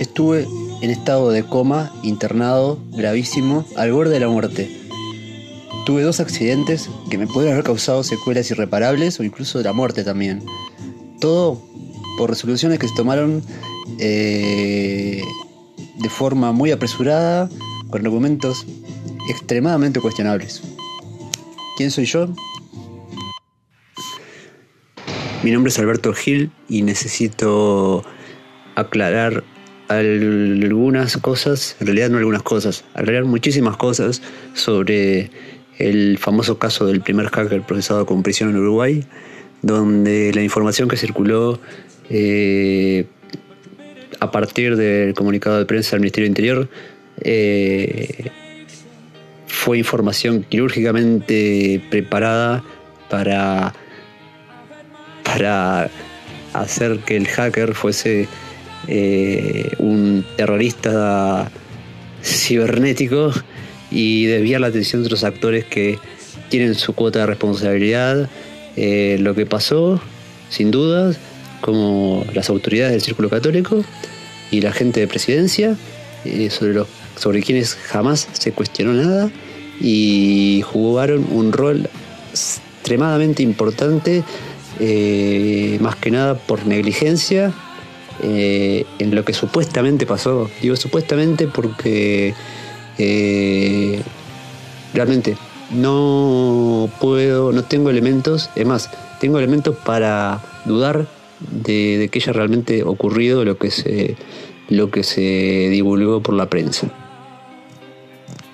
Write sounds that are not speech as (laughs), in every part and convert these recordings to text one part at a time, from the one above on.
Estuve en estado de coma, internado, gravísimo, al borde de la muerte. Tuve dos accidentes que me pudieron haber causado secuelas irreparables o incluso la muerte también. Todo por resoluciones que se tomaron eh, de forma muy apresurada, con argumentos extremadamente cuestionables. ¿Quién soy yo? Mi nombre es Alberto Gil y necesito aclarar algunas cosas, en realidad no algunas cosas, aclarar muchísimas cosas sobre el famoso caso del primer hacker procesado con prisión en Uruguay, donde la información que circuló eh, a partir del comunicado de prensa del Ministerio Interior eh, fue información quirúrgicamente preparada para, para hacer que el hacker fuese eh, un terrorista cibernético y desviar la atención de otros actores que tienen su cuota de responsabilidad. Eh, lo que pasó, sin dudas, como las autoridades del Círculo Católico y la gente de presidencia, eh, sobre, los, sobre quienes jamás se cuestionó nada y jugaron un rol extremadamente importante, más que nada por negligencia, eh, en lo que supuestamente pasó. Digo supuestamente porque realmente no puedo, no tengo elementos, es más, tengo elementos para dudar de, que haya realmente ocurrido lo que se lo que se divulgó por la prensa.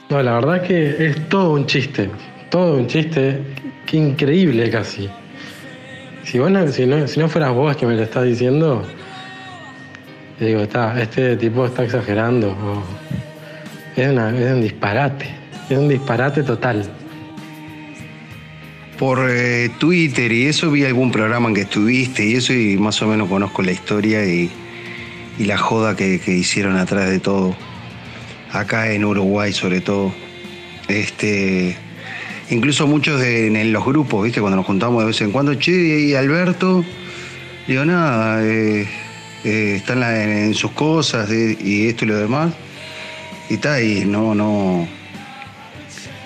No, la verdad que es todo un chiste, todo un chiste, qué increíble casi. Si, si, no, si no fueras vos que me lo estás diciendo, digo, está, este tipo está exagerando. es, es un disparate, es un disparate total por eh, Twitter y eso vi algún programa en que estuviste y eso y más o menos conozco la historia y, la joda que, hicieron atrás de todo. Acá en Uruguay sobre todo. Este, incluso muchos en, los grupos, ¿viste? Cuando nos juntamos de vez en cuando, che, y Alberto, digo, nada, eh, eh, están en, sus cosas y esto y lo demás. Y está, y no, no,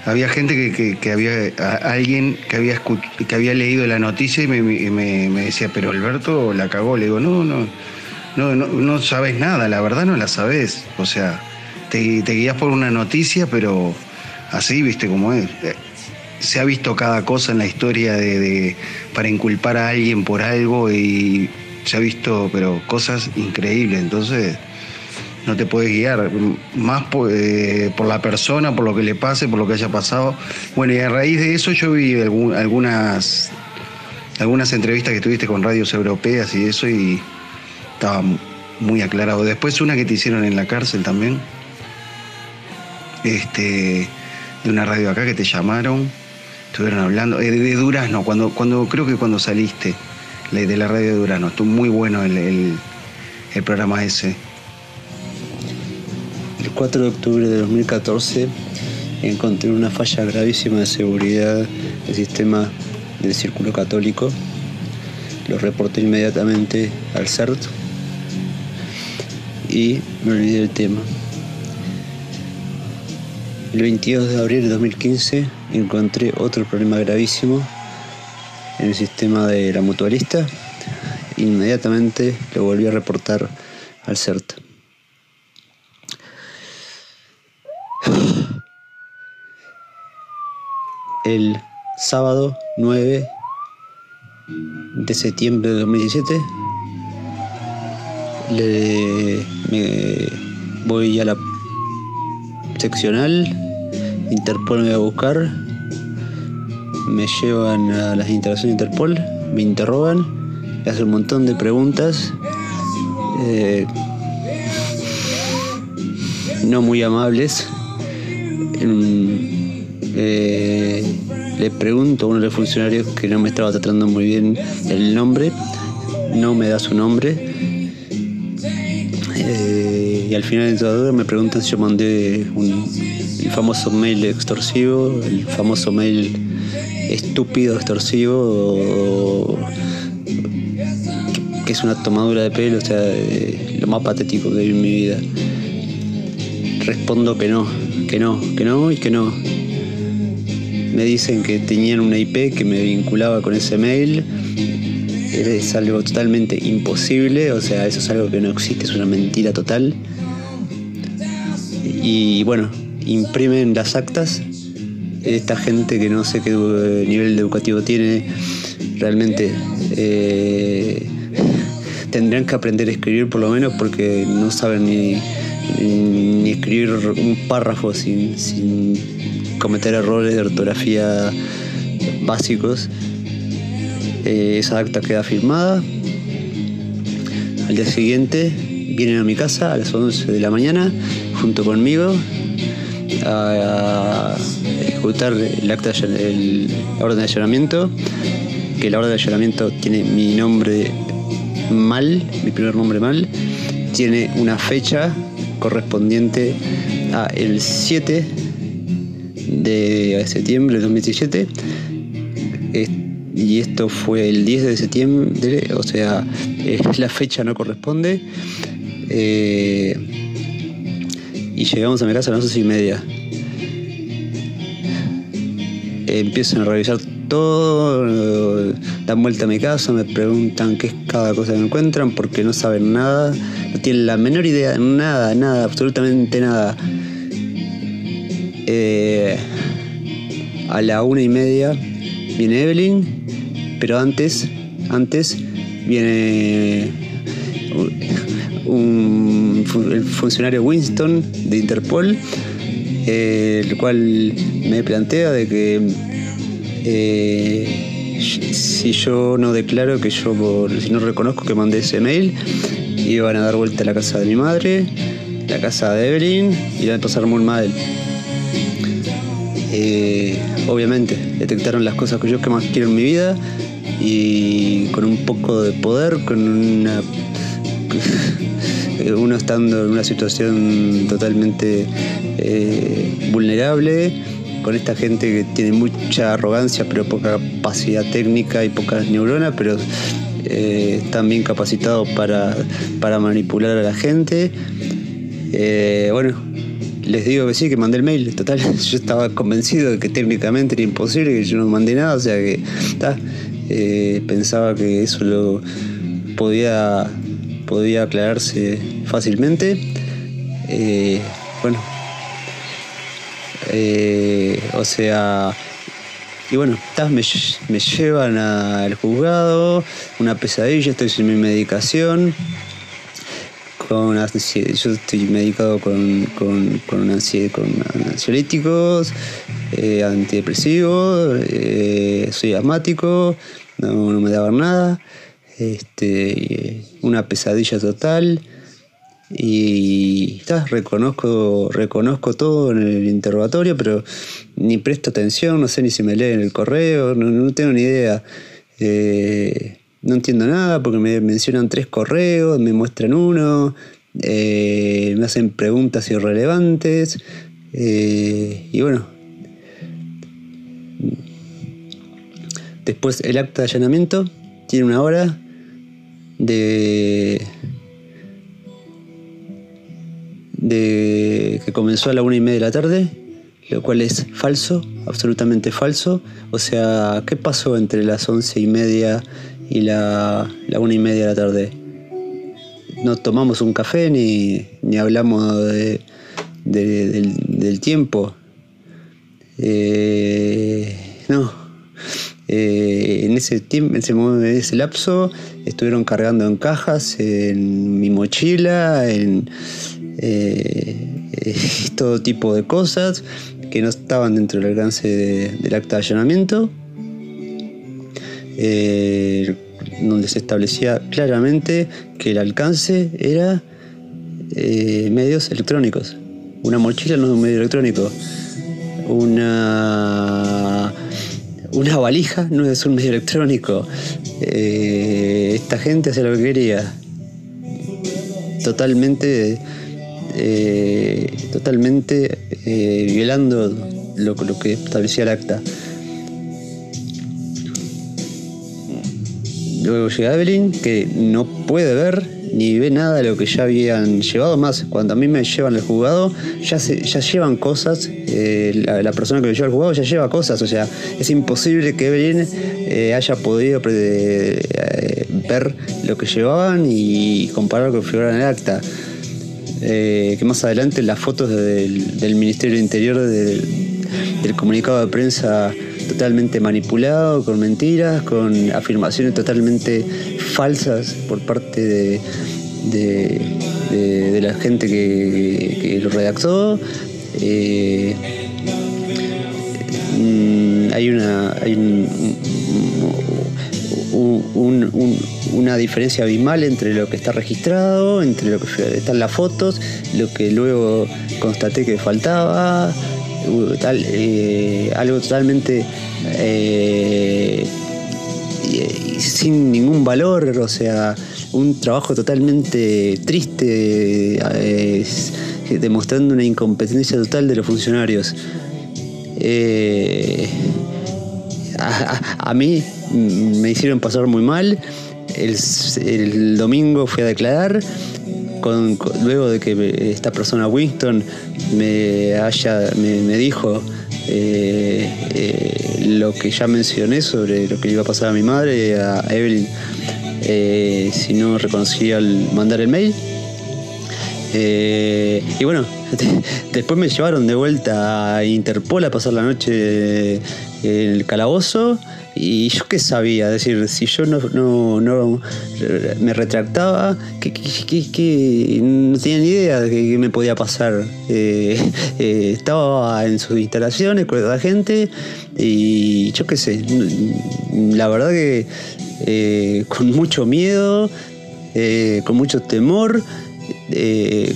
había gente que, había, alguien que había, que había leído la noticia y me, decía, pero Alberto la cagó. Le digo, no, no, no, no, sabes nada, la verdad no la sabes. O sea, te, te guías por una noticia, pero así, viste cómo es. Se ha visto cada cosa en la historia de, para inculpar a alguien por algo y se ha visto, pero cosas increíbles. Entonces, no te puedes guiar más eh, por, la persona, por lo que le pase, por lo que haya pasado. Bueno, y a raíz de eso yo vi algunas, algunas entrevistas que tuviste con radios europeas y eso y estaba muy aclarado. Después una que te hicieron en la cárcel también, este, de una radio acá que te llamaron, estuvieron hablando, eh, de, Durazno, cuando, cuando, creo que cuando saliste de la radio de Durazno, estuvo muy bueno el programa ese. El 4 de octubre de 2014 encontré una falla gravísima de seguridad del sistema del Círculo Católico. Lo reporté inmediatamente al CERT y me olvidé del tema. El 22 de abril de 2015 encontré otro problema gravísimo en el sistema de la mutualista. Inmediatamente lo volví a reportar al CERT. el sábado 9 de septiembre de 2017. Le, me voy a la seccional, Interpol me va a buscar, me llevan a las instalaciones de Interpol, me interrogan, me hacen un montón de preguntas. Eh, no muy amables. Eh, le pregunto a uno de los funcionarios que no me estaba tratando muy bien el nombre, no me da su nombre. Eh, y al final de todo me preguntan si yo mandé el famoso mail extorsivo, el famoso mail estúpido extorsivo, que es una tomadura de pelo, o sea, lo más patético que vi en mi vida. Respondo que no, que no, que no y que no. Me dicen que tenían una IP que me vinculaba con ese mail. Es algo totalmente imposible, o sea, eso es algo que no existe, es una mentira total. Y bueno, imprimen las actas. Esta gente que no sé qué nivel educativo tiene, realmente eh, tendrían que aprender a escribir por lo menos porque no saben ni, ni escribir un párrafo sin, cometer errores de ortografía básicos. Eh, esa acta queda firmada. Al día siguiente vienen a mi casa a las 11 de la mañana junto conmigo a, ejecutar el acta el orden de allanamiento que la orden de allanamiento tiene mi nombre mal mi primer nombre mal tiene una fecha correspondiente a el 7 de septiembre de 2017 y esto fue el 10 de septiembre o sea (laughs) la fecha no corresponde eh, y llegamos a mi casa a las 11 y media. Empiezan a revisar todo, dan vuelta a mi casa, me preguntan qué es cada cosa que encuentran porque no saben nada, no tienen la menor idea, nada, nada, absolutamente nada. Eh, a la una y media viene Evelyn, pero antes, antes viene un, el funcionario Winston de Interpol, eh, el cual me plantea de que eh, si yo no declaro que yo, si no reconozco que mandé ese mail, iban a dar vuelta a la casa de mi madre, la casa de Evelyn, y iban a pasar muy mal. Eh, obviamente, detectaron las cosas que yo que más quiero en mi vida y con un poco de poder, con una uno estando en una situación totalmente eh, vulnerable, con esta gente que tiene mucha arrogancia pero poca capacidad técnica y pocas neuronas, pero eh, están bien capacitados para, manipular a la gente. Eh, bueno, les digo que sí, que mandé el mail, total, (laughs) yo estaba convencido de que técnicamente era imposible, que yo no mandé nada, o sea que pensaba que eso lo podía podía aclararse fácilmente. Eh, bueno, eh, o sea, y bueno, me, me, llevan al juzgado, una pesadilla, estoy sin mi medicación. Con, yo estoy medicado con, con, con, ansiolíticos, eh, antidepresivos, soy asmático, no, no me daban nada este, una pesadilla total. Y reconozco, reconozco todo en el interrogatorio, pero ni presto atención, no sé ni si me leen el correo, no, tengo ni idea. Eh, no entiendo nada porque me mencionan tres correos, me muestran uno, eh, me hacen preguntas irrelevantes. Eh, y bueno, después el acta de allanamiento tiene una hora de, de que comenzó a la una y media de la tarde, lo cual es falso, absolutamente falso. O sea, ¿qué pasó entre las once y media y la, la una y media de la tarde? No tomamos un café ni, ni hablamos de, del, tiempo. Eh, no, eh, en ese tiempo, en ese, en ese lapso, estuvieron cargando en cajas, en mi mochila, en eh, (laughs) todo tipo de cosas que no estaban dentro del alcance del acta de allanamiento, eh, donde se establecía claramente que el alcance era medios electrónicos. Una mochila no es un medio electrónico. Una una valija no es un medio electrónico. Eh, esta gente hace lo que quería. Totalmente, eh, totalmente eh, violando lo, lo, que establecía el acta. luego llega Evelyn, que no puede ver ni ve nada de lo que ya habían llevado. Más, cuando a mí me llevan el jugado, ya, se, ya llevan cosas. eh, la, persona que me lleva el jugado ya lleva cosas. O sea, es imposible que Evelyn eh, haya podido eh, ver lo que llevaban y comparar lo que figuraba en el acta. Eh, que más adelante las fotos del, Ministerio del Interior del comunicado de prensa totalmente manipulado, con mentiras, con afirmaciones totalmente falsas por parte de, de- la gente que, lo redactó. Eh, mm, hay una hay un- un- un- un- una diferencia abismal entre lo que está registrado, entre lo que están las fotos, lo que luego constaté que faltaba, tal, eh, algo totalmente eh, sin ningún valor, o sea, un trabajo totalmente triste, eh, demostrando una incompetencia total de los funcionarios. A, mí me hicieron pasar muy mal. El, el domingo fui a declarar. Luego de que esta persona Winston me, haya, me, dijo eh, eh, lo que ya mencioné sobre lo que le iba a pasar a mi madre, a Evelyn, eh, si no reconocía al mandar el mail. Y bueno, (laughs) después me llevaron de vuelta a Interpol a pasar la noche en el calabozo. Y yo qué sabía, es decir, si yo no, no, no me retractaba, que, que- no tenía ni idea de que me podía pasar. Eh, (laughs) eh, estaba en sus instalaciones con la gente y yo qué sé, la verdad que eh, con mucho miedo, con mucho temor,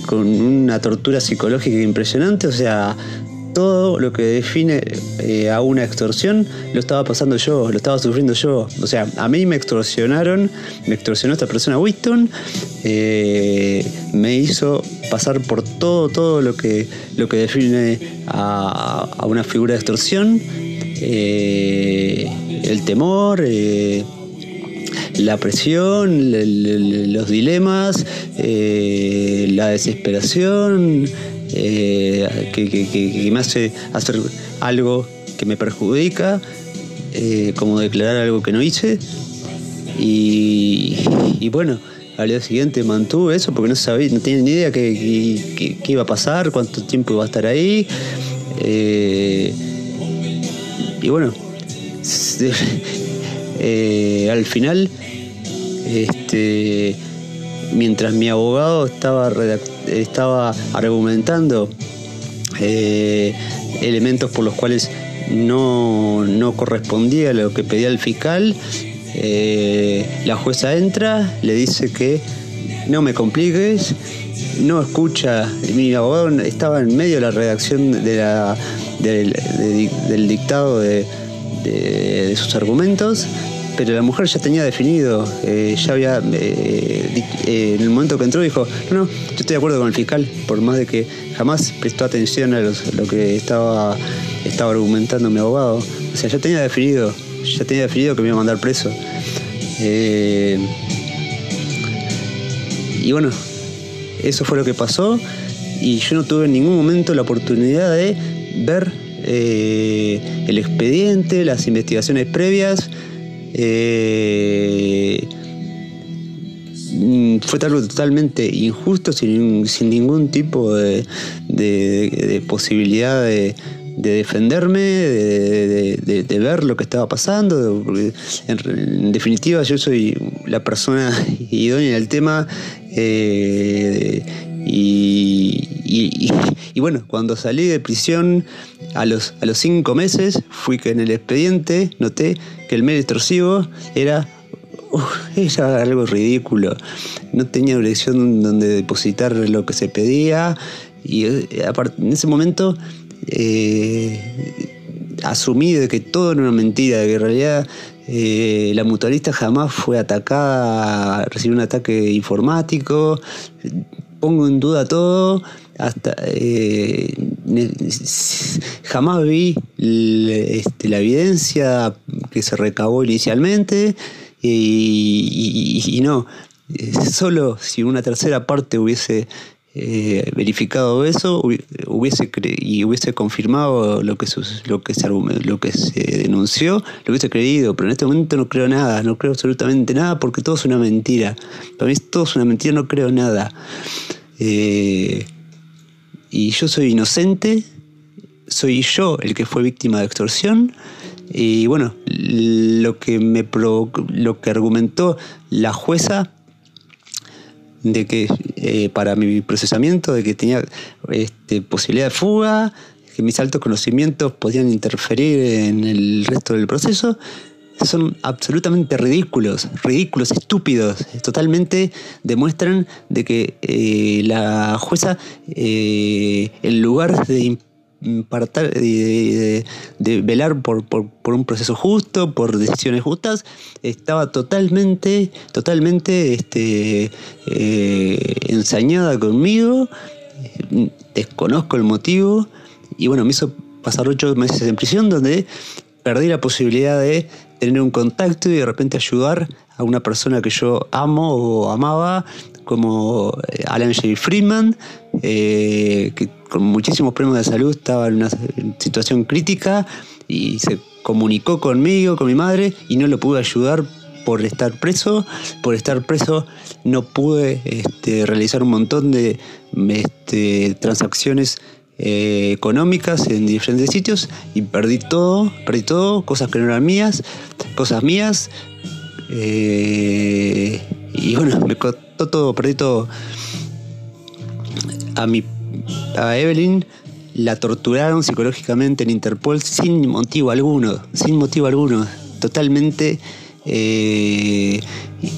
con una tortura psicológica impresionante, o sea, todo lo que define eh, a una extorsión lo estaba pasando yo, lo estaba sufriendo yo. O sea, a mí me extorsionaron, me extorsionó esta persona Winston, eh, me hizo pasar por todo, todo lo que, lo que define a, una figura de extorsión, eh, el temor, la presión, los dilemas, la desesperación, eh, que, que- me hace hacer algo que me perjudica, eh, como declarar algo que no hice. Y, y bueno, al día siguiente mantuve eso porque no sabía, no tenía ni idea qué, iba a pasar, cuánto tiempo iba a estar ahí. Eh, y bueno, (laughs) eh, al final, este, mientras mi abogado estaba, redac- estaba argumentando eh, elementos por los cuales no, no correspondía a lo que pedía el fiscal, eh, la jueza entra, le dice que no me compliques, no escucha, mi abogado estaba en medio de la redacción del, de- del dictado de sus argumentos, pero la mujer ya tenía definido, eh, ya había, eh, eh, en el momento que entró dijo, no, no, yo estoy de acuerdo con el fiscal, por más de que jamás prestó atención a los- lo que estaba, estaba argumentando mi abogado. O sea, ya tenía definido, ya tenía definido que me iba a mandar preso. Y bueno, eso fue lo que pasó y yo no tuve en ningún momento la oportunidad de ver el expediente, las investigaciones previas. Eh, mm, fue algo totalmente injusto, sin, sin ningún tipo de, de- posibilidad de, de defenderme, de, ver lo que estaba pasando. en, definitiva, yo soy la persona (laughs) idónea del tema. eh, y bueno, cuando salí de prisión a los, a los cinco meses, fui que en el expediente noté que el medio extorsivo era Uf, era algo ridículo. No tenía dirección donde depositar lo que se pedía. Y eh, en ese momento eh, asumí de que todo era una mentira, de que en realidad eh, la mutualista jamás fue atacada, recibió un ataque informático. Pongo en duda todo. Hasta eh, jamás vi este, la evidencia que se recabó inicialmente y, no, solo si una tercera parte hubiese eh, verificado eso hubiese y hubiese confirmado lo que lo que se lo que se denunció lo hubiese creído pero en este momento no creo nada no creo absolutamente nada porque todo es una mentira. Para mí todo es una mentira no creo nada. Eh, y yo soy inocente soy yo el que fue víctima de extorsión y bueno lo que me lo que argumentó la jueza de que eh, para mi procesamiento, de que tenía este, posibilidad de fuga, que mis altos conocimientos podían interferir en el resto del proceso, son absolutamente ridículos, ridículos, estúpidos. Totalmente demuestran de que eh, la jueza, eh, en lugar de para de, velar por, un proceso justo, por decisiones justas, estaba totalmente, totalmente este, eh, ensañada conmigo, desconozco el motivo, y bueno, me hizo pasar ocho meses en prisión donde perdí la posibilidad de tener un contacto y de repente ayudar a una persona que yo amo o amaba como eh, Alan J. Freeman, eh, que con muchísimos problemas de salud estaba en una situación crítica y se comunicó conmigo, con mi madre, y no lo pude ayudar por estar preso. Por estar preso no pude este, realizar un montón de este, transacciones eh, económicas en diferentes sitios y perdí todo, perdí todo, cosas que no eran mías, cosas mías. y bueno, me todo, perdí todo. A mi a Evelyn la torturaron psicológicamente en Interpol sin motivo alguno, sin motivo alguno, totalmente eh,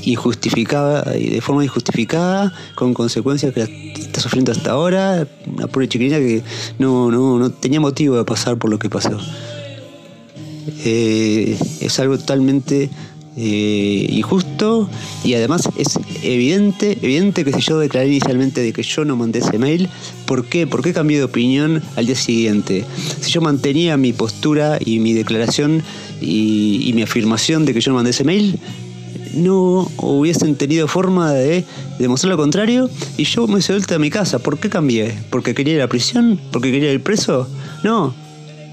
injustificada de forma injustificada, con consecuencias que está sufriendo hasta ahora, una pobre chiquilina que no, no, no tenía motivo de pasar por lo que pasó. Eh, es algo totalmente eh, injusto y además es evidente, evidente que si yo declaré inicialmente de que yo no mandé ese mail, ¿por qué? ¿Por qué cambié de opinión al día siguiente? Si yo mantenía mi postura y mi declaración y, mi afirmación de que yo no mandé ese mail, no hubiesen tenido forma de demostrar lo contrario y yo me suelto a mi casa. ¿Por qué cambié? ¿Porque quería ir a la prisión? ¿Porque quería ir preso? No.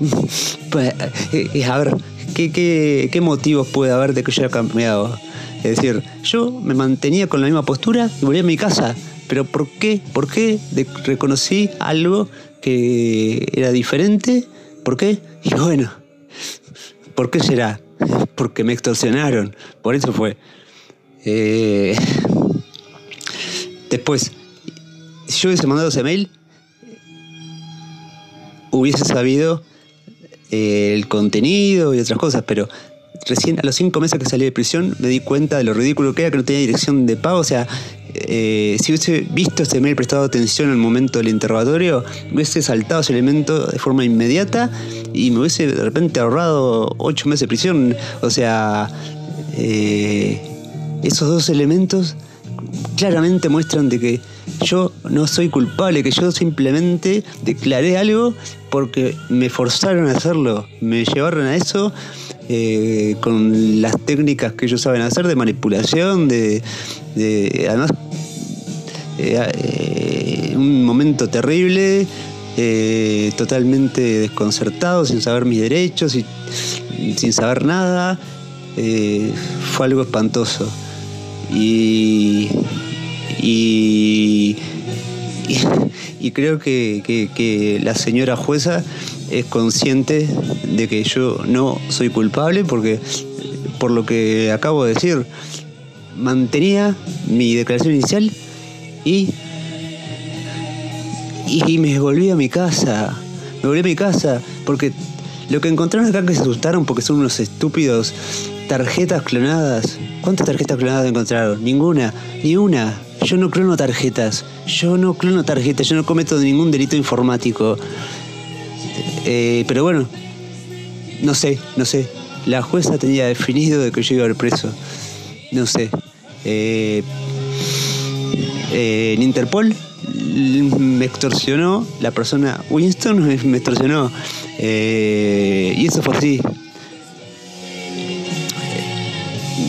(laughs) pues, eh, eh, a ver, ¿Qué, motivos puede haber de que yo haya cambiado? Es decir, yo me mantenía con la misma postura y volví a mi casa. Pero ¿por qué? ¿Por qué reconocí algo que era diferente? ¿Por qué? Y bueno, ¿por qué será? Porque me extorsionaron. Por eso fue. Eh, después, si yo hubiese mandado ese mail, hubiese sabido el contenido y otras cosas, pero recién a los cinco meses que salí de prisión me di cuenta de lo ridículo que era, que no tenía dirección de pago. O sea, eh, si hubiese visto ese mail, prestado atención en el momento del interrogatorio, hubiese saltado ese elemento de forma inmediata y me hubiese de repente ahorrado ocho meses de prisión. O sea, eh, esos dos elementos claramente muestran de que yo no soy culpable, que yo simplemente declaré algo porque me forzaron a hacerlo, me llevaron a eso eh, con las técnicas que ellos saben hacer de manipulación, de, además eh, eh, un momento terrible, totalmente desconcertado, sin saber mis derechos y sin saber nada, fue algo espantoso. Y, y, y, creo que, la señora jueza es consciente de que yo no soy culpable porque, por lo que acabo de decir, mantenía mi declaración inicial y, y me volví a mi casa. Me volví a mi casa porque lo que encontraron acá que se asustaron porque son unos estúpidos tarjetas clonadas. ¿Cuántas tarjetas clonadas encontraron? Ninguna, ni una. Yo no clono tarjetas. Yo no clono tarjetas. Yo no cometo ningún delito informático. Eh, pero bueno, no sé, no sé. La jueza tenía definido de que yo iba al preso. No sé. Eh, eh, en Interpol me extorsionó la persona. Winston (laughs) me extorsionó. y eso fue así.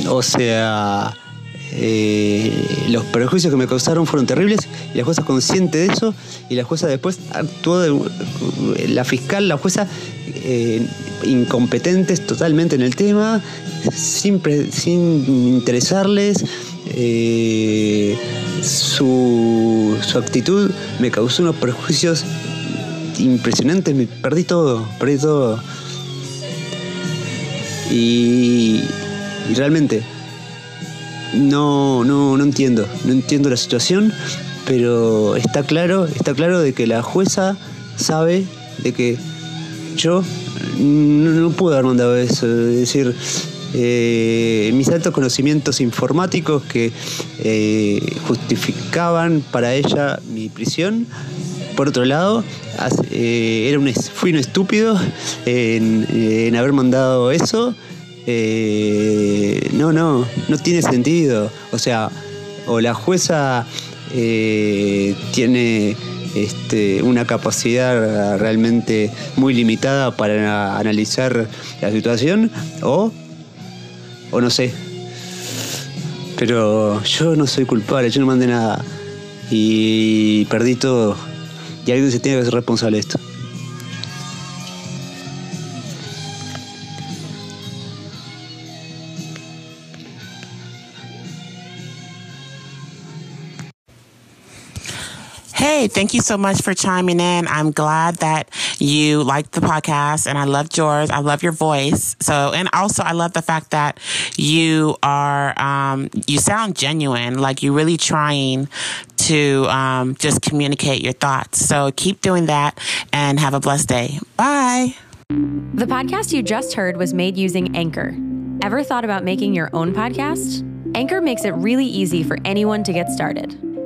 O sea, eh, los perjuicios que me causaron fueron terribles y la jueza consciente de eso y la jueza después actuó de, la fiscal, la jueza eh, incompetentes totalmente en el tema, sin, sin interesarles. Eh, su, su actitud me causó unos perjuicios impresionantes, me perdí todo, perdí todo. Y, y realmente no, no, no entiendo, no entiendo la situación, pero está claro, está claro de que la jueza sabe de que yo no, puedo haber mandado eso, es decir, eh, mis altos conocimientos informáticos que eh, justificaban para ella mi prisión. Por otro lado, eh, era un, fui un estúpido en, en haber mandado eso eh, no, no, no tiene sentido. O sea, o la jueza eh, tiene este, una capacidad realmente muy limitada para analizar la situación, o, o no sé. Pero yo no soy culpable, yo no mandé nada. Y perdí todo. Y alguien se tiene que ser responsable de esto. Hey, thank you so much for chiming in. I'm glad that you liked the podcast and I loved yours. I love your voice. So, and also I love the fact that you are, um, you sound genuine, like you're really trying to, um, just communicate your thoughts. So keep doing that and have a blessed day. Bye. The podcast you just heard was made using Anchor. Ever thought about making your own podcast? Anchor makes it really easy for anyone to get started.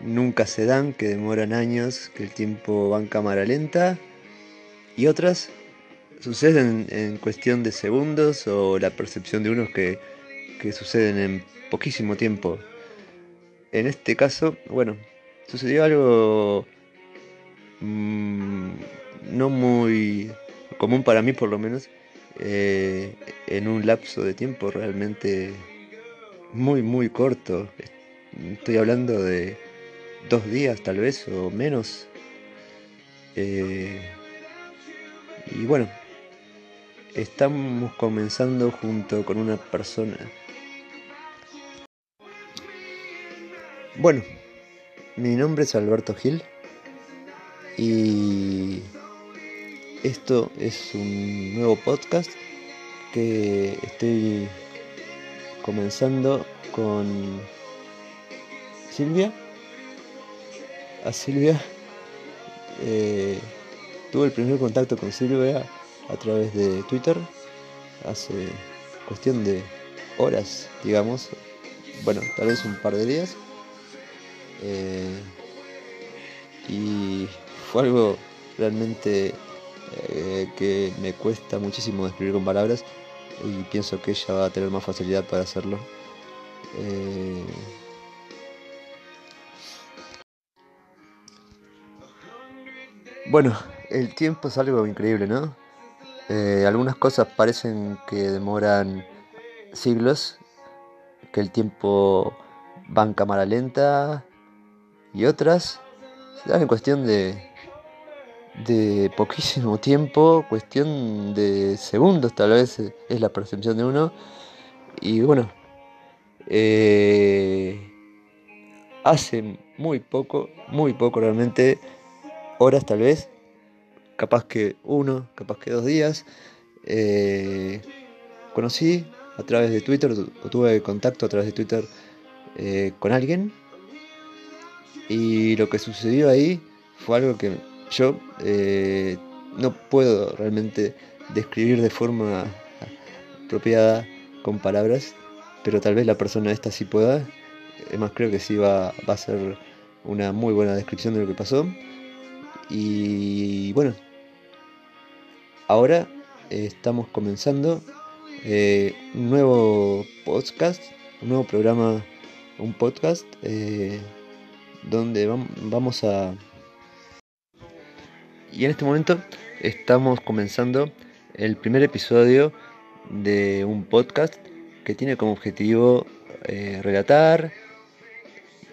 nunca se dan, que demoran años, que el tiempo va en cámara lenta, y otras suceden en cuestión de segundos o la percepción de unos que, suceden en poquísimo tiempo. En este caso, bueno, sucedió algo mm, no muy común para mí por lo menos, eh, en un lapso de tiempo realmente muy, muy corto. Estoy hablando de dos días tal vez o menos. Eh, y bueno, estamos comenzando junto con una persona. Bueno, mi nombre es Alberto Gil y esto es un nuevo podcast que estoy comenzando con Silvia a Silvia. Eh, tuve el primer contacto con Silvia a través de Twitter hace cuestión de horas, digamos. Bueno, tal vez un par de días. Eh, y fue algo realmente eh, que me cuesta muchísimo describir con palabras y pienso que ella va a tener más facilidad para hacerlo. Bueno, el tiempo es algo increíble, ¿no? Eh, algunas cosas parecen que demoran siglos, que el tiempo va en cámara lenta, y otras se dan en cuestión de, de poquísimo (laughs) tiempo, cuestión de segundos tal vez es la percepción de uno. Y bueno, eh, hace muy poco, muy poco realmente, horas tal vez, capaz que uno, capaz que dos días. Eh, conocí a través de Twitter, o tuve contacto a través de Twitter eh, con alguien. Y lo que sucedió ahí fue algo que yo eh, no puedo realmente describir de forma apropiada con palabras, pero tal vez la persona esta sí pueda. Es más, creo que sí va a ser una muy buena descripción de lo que pasó. Y bueno, ahora eh, estamos comenzando eh, un nuevo podcast, un nuevo programa, un podcast eh, donde vamos a... Y en este momento estamos comenzando el primer episodio de un podcast que tiene como objetivo relatar,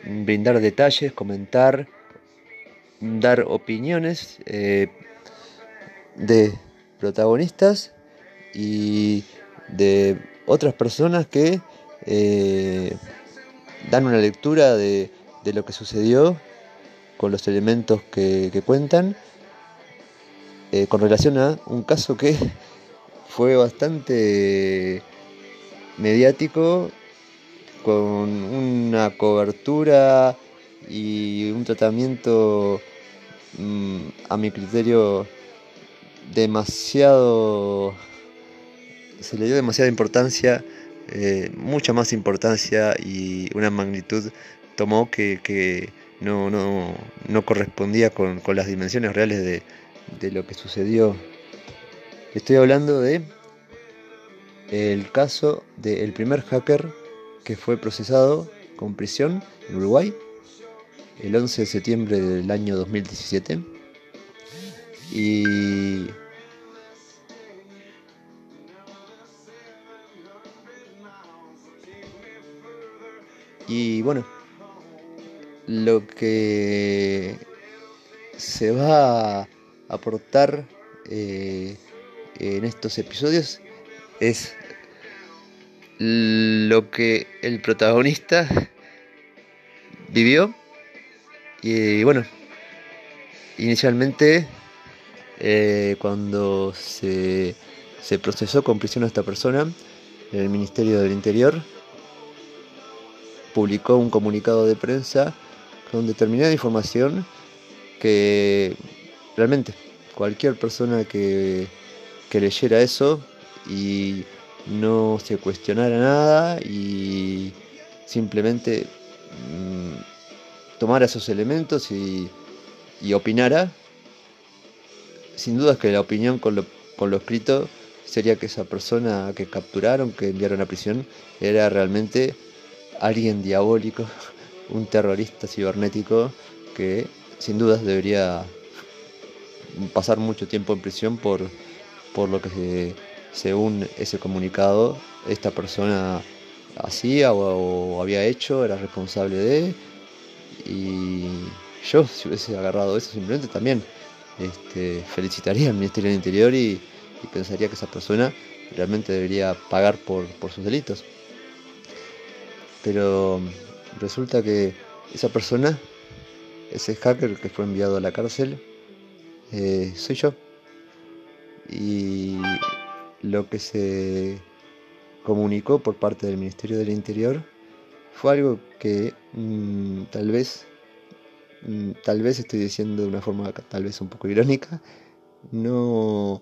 brindar detalles, comentar, dar opiniones de protagonistas y de otras personas que eh, dan una lectura de, lo que sucedió con los elementos que, cuentan eh, con relación a un caso que (laughs) fue bastante mediático con una cobertura y un tratamiento mm, a mi criterio demasiado se le dio demasiada importancia, eh, mucha más importancia y una magnitud tomó que, no, no, correspondía con, las dimensiones reales de, de, lo que sucedió. Estoy hablando de el caso del primer hacker que fue procesado con prisión en Uruguay el 11 de septiembre del año 2017 y Y bueno, lo que se va a aportar eh, en estos episodios es lo que el protagonista vivió. Y bueno, inicialmente eh, cuando se, se procesó con prisión a esta persona el Ministerio del Interior, publicó un comunicado de prensa con determinada información que realmente cualquier persona que, leyera eso y no se cuestionara nada y simplemente mm, tomara esos elementos y, opinara, sin duda que la opinión con lo, con lo escrito sería que esa persona que capturaron, que enviaron a prisión, era realmente alguien diabólico, (laughs) un terrorista cibernético que sin dudas debería pasar mucho tiempo en prisión por, por lo que según ese comunicado esta persona hacía o, había hecho, era responsable de. Y yo, si hubiese agarrado eso simplemente también este, felicitaría al Ministerio del Interior y, pensaría que esa persona realmente debería pagar por, por sus delitos. Pero resulta que esa persona, ese hacker que fue enviado a la cárcel, eh, soy yo. Y lo que se comunicó por parte del Ministerio del Interior fue algo que mm, tal vez, mm, tal vez estoy diciendo de una forma tal vez un poco irónica, no,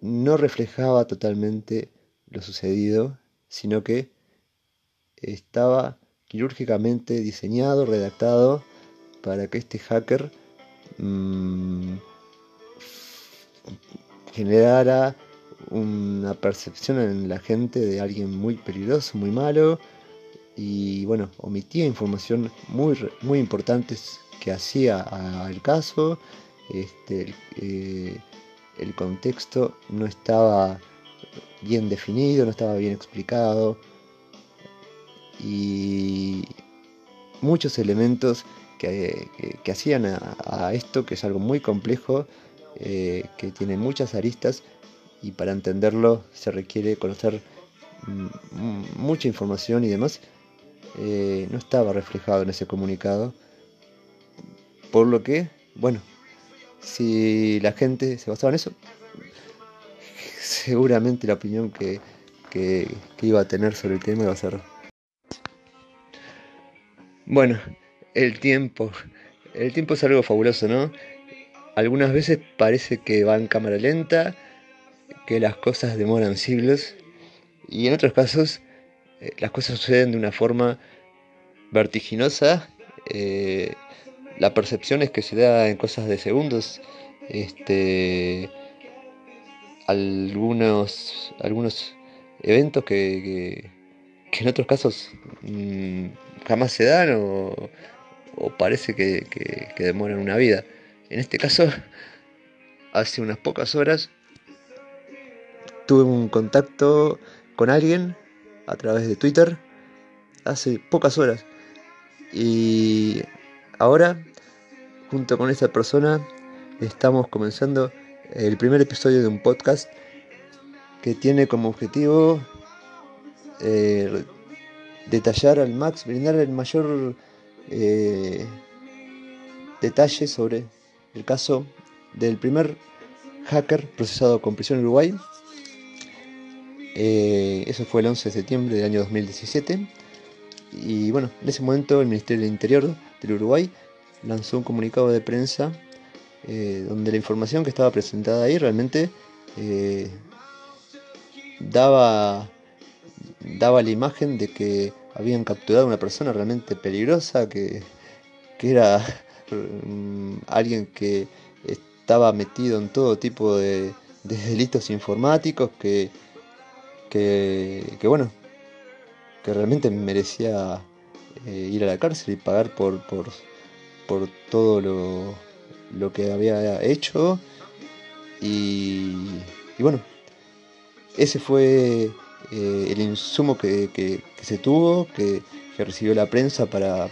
no reflejaba totalmente lo sucedido, sino que estaba quirúrgicamente diseñado, redactado para que este hacker mm, generara una percepción en la gente de alguien muy peligroso, muy malo y bueno, omitía información muy, muy importante que hacía al caso. Este, eh, el contexto no estaba bien definido, no estaba bien explicado y muchos elementos que, hacían a, esto, que es algo muy complejo, eh, que tiene muchas aristas y para entenderlo se requiere conocer mm, mucha información y demás. Eh, no estaba reflejado en ese comunicado. Por lo que, bueno, si la gente se basaba en eso, (laughs) seguramente la opinión que, que iba a tener sobre el tema iba a ser bueno, el tiempo. El tiempo es algo fabuloso, ¿no? Algunas veces parece que va en cámara lenta, que las cosas demoran siglos, y en otros casos eh, las cosas suceden de una forma vertiginosa. Eh, la percepción es que se da en cosas de segundos. Este, algunos, algunos eventos que, que, en otros casos mm, jamás se dan o, parece que, que demoran una vida. En este caso, hace unas pocas horas tuve un contacto con alguien a través de Twitter hace pocas horas. Y ahora, junto con esta persona, estamos comenzando el primer episodio de un podcast que tiene como objetivo eh, detallar al max, brindar el mayor eh, detalle sobre el caso del primer hacker procesado con prisión en Uruguay. Eh, eso fue el 11 de septiembre del año 2017. Y bueno, en ese momento el Ministerio del Interior del Uruguay lanzó un comunicado de prensa eh, donde la información que estaba presentada ahí realmente eh, daba, daba la imagen de que habían capturado a una persona realmente peligrosa, que, era mm, alguien que estaba metido en todo tipo de, delitos informáticos, que, que, bueno, que realmente merecía eh, ir a la cárcel y pagar por, por, por todo lo, lo, que había hecho. Y, y bueno, ese fue eh, el insumo que, que, se tuvo, que, que, recibió la prensa para,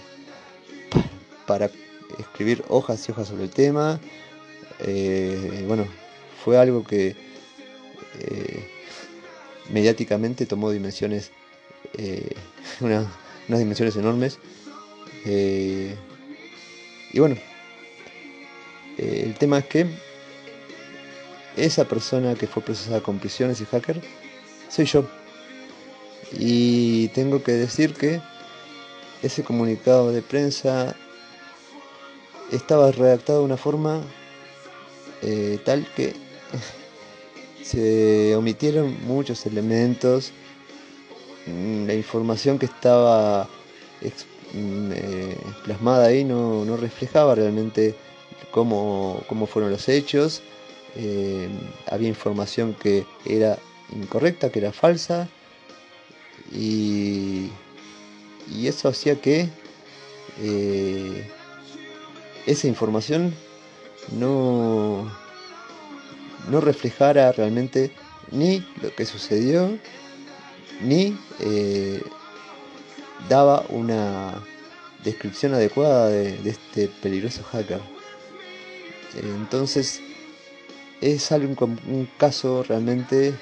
para escribir hojas y hojas sobre el tema. Eh, bueno, fue algo que mediáticamente tomó dimensiones eh, (laughs) unas dimensiones enormes. Eh, y bueno, eh, el tema es que esa persona que fue procesada con prisiones y hacker soy yo. Y tengo que decir que ese comunicado de prensa estaba redactado de una forma tal que (laughs) se omitieron muchos elementos Mm, la información que estaba mm, eh, plasmada ahí no, reflejaba realmente cómo, fueron los hechos. Eh, había información que era incorrecta, que era falsa. Y, eso hacía que eh, esa información no, no reflejara realmente ni lo que sucedió ni eh, daba una descripción adecuada de, este peligroso hacker. Entonces es algo, un caso realmente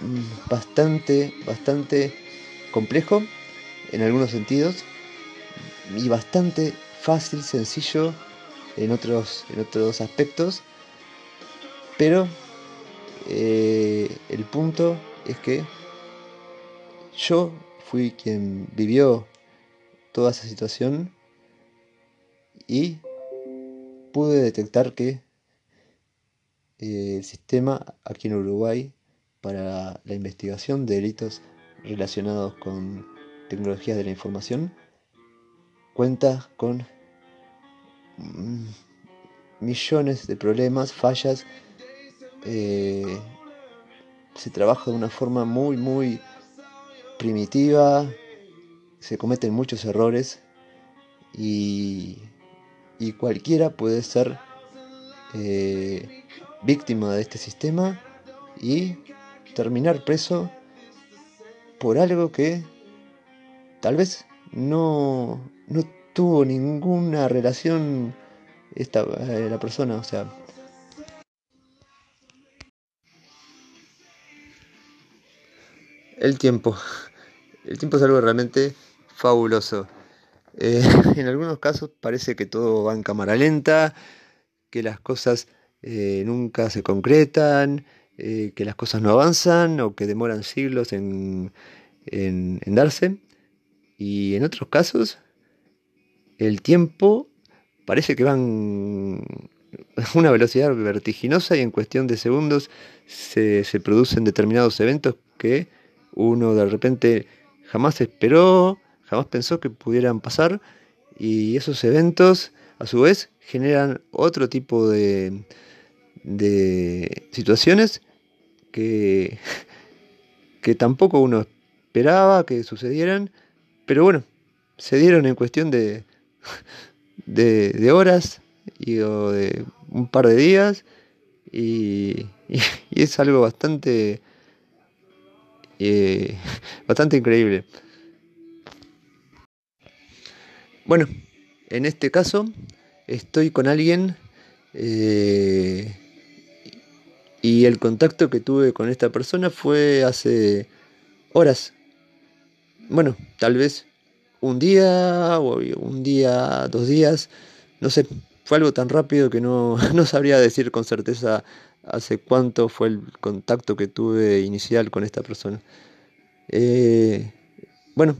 mm, bastante, bastante complejo en algunos sentidos y bastante fácil, sencillo en otros, en otros aspectos. Pero eh, el punto es que yo fui quien vivió toda esa situación y pude detectar que eh, el sistema aquí en Uruguay para la investigación de delitos relacionados con tecnologías de la información cuenta con mm, millones de problemas, fallas, eh, se trabaja de una forma muy, muy primitiva, se cometen muchos errores y, cualquiera puede ser eh, víctima de este sistema y terminar preso por algo que tal vez no, no tuvo ninguna relación esta, eh, la persona, o sea, el tiempo. El tiempo es algo realmente fabuloso. Eh, (laughs) en algunos casos parece que todo va en cámara lenta, que las cosas eh, nunca se concretan, eh, que las cosas no avanzan o que demoran siglos en, darse. Y en otros casos, el tiempo parece que van a (laughs) una velocidad vertiginosa y en cuestión de segundos se, se producen determinados eventos que uno de repente jamás esperó, jamás pensó que pudieran pasar y esos eventos a su vez generan otro tipo de, de situaciones que, (laughs) que tampoco uno esperaba que sucedieran, pero bueno, se dieron en cuestión de, (laughs) de, horas y, o de un par de días y, (laughs) es algo bastante eh, (laughs) bastante increíble. Bueno, en este caso estoy con alguien eh, y el contacto que tuve con esta persona fue hace horas. Bueno, tal vez un día o un día, dos días, no sé, fue algo tan rápido que no, (laughs) no sabría decir con certeza hace cuánto fue el contacto que tuve inicial con esta persona. Eh, bueno,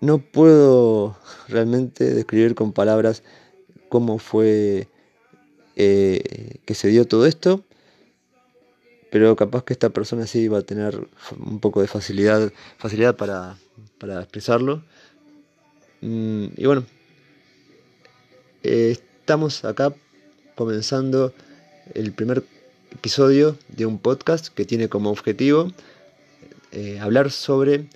no puedo realmente describir con palabras cómo fue eh, que se dio todo esto, pero capaz que esta persona sí va a tener un poco de facilidad, facilidad para, para expresarlo. Mm, y bueno, eh, estamos acá comenzando el primer episodio de un podcast que tiene como objetivo eh, hablar sobre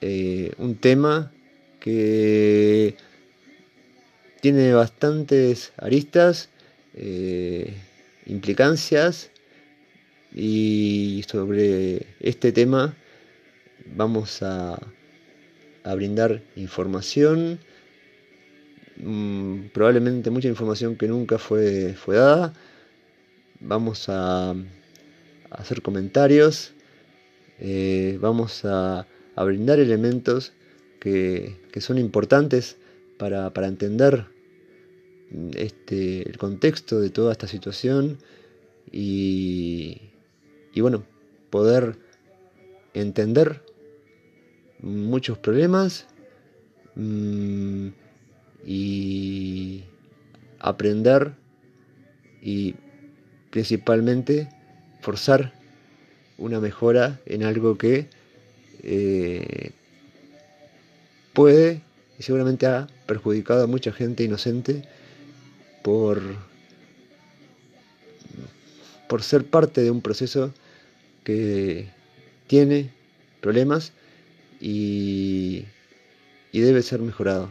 eh, un tema que tiene bastantes aristas, implicancias y sobre este tema vamos a, brindar información, mm, probablemente mucha información que nunca fue, fue dada. Vamos a, hacer comentarios, eh, vamos a, brindar elementos que, son importantes para, entender este, el contexto de toda esta situación y, y bueno, poder entender muchos problemas mm, y aprender y principalmente forzar una mejora en algo que eh, puede y seguramente ha perjudicado a mucha gente inocente por, por ser parte de un proceso que tiene problemas y, y debe ser mejorado.